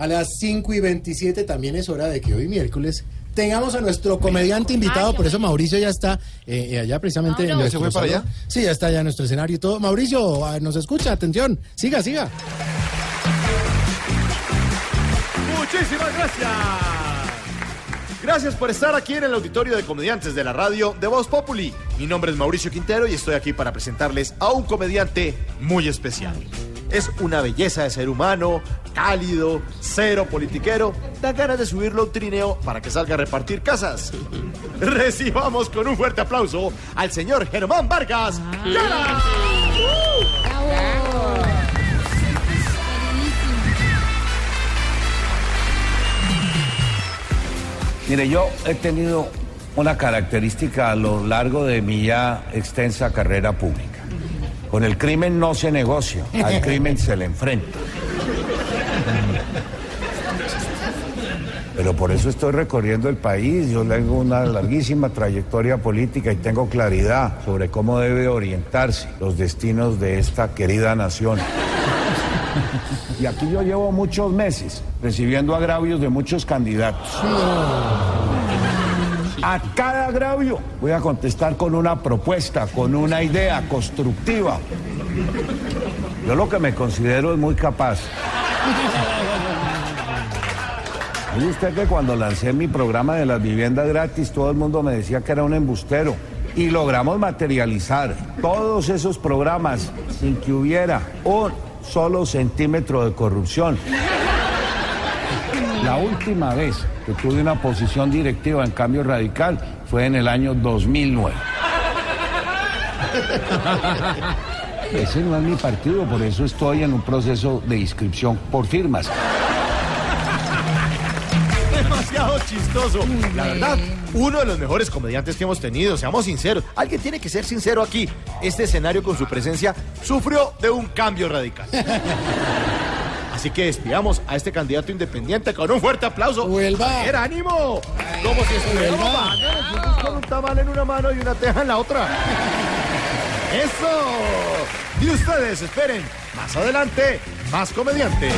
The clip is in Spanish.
A las 5 y 27 también es hora de que hoy miércoles tengamos a nuestro comediante invitado, por eso Mauricio ya está eh, eh, allá precisamente. en ¿Ya se fue para allá? Sí, ya está allá en nuestro escenario y todo. Mauricio, ah, nos escucha, atención, siga, siga. Muchísimas gracias. Gracias por estar aquí en el auditorio de comediantes de la radio de Voz Populi. Mi nombre es Mauricio Quintero y estoy aquí para presentarles a un comediante muy especial. Es una belleza de ser humano, cálido, cero politiquero. Da ganas de subirlo a un trineo para que salga a repartir casas. Recibamos con un fuerte aplauso al señor Germán Vargas. ¡Llana! Mire, yo he tenido una característica a lo largo de mi ya extensa carrera pública. Con el crimen no se negocia, al crimen se le enfrenta. Pero por eso estoy recorriendo el país. Yo tengo una larguísima trayectoria política y tengo claridad sobre cómo debe orientarse los destinos de esta querida nación. Y aquí yo llevo muchos meses recibiendo agravios de muchos candidatos. A cada agravio voy a contestar con una propuesta, con una idea constructiva. Yo lo que me considero es muy capaz. ¿Oye usted que cuando lancé mi programa de las viviendas gratis, todo el mundo me decía que era un embustero? Y logramos materializar todos esos programas sin que hubiera un solo centímetro de corrupción. La última vez que tuve una posición directiva en cambio radical fue en el año 2009. Ese no es mi partido, por eso estoy en un proceso de inscripción por firmas. demasiado chistoso. La verdad, uno de los mejores comediantes que hemos tenido, seamos sinceros. Alguien tiene que ser sincero aquí. Este escenario con su presencia sufrió de un cambio radical. Así que despidamos a este candidato independiente con un fuerte aplauso. Vuelva. ¡Era ánimo! Como si nosotros con un tamal en una mano y una teja en la otra. ¡Eso! Y ustedes esperen, más adelante, más comediante.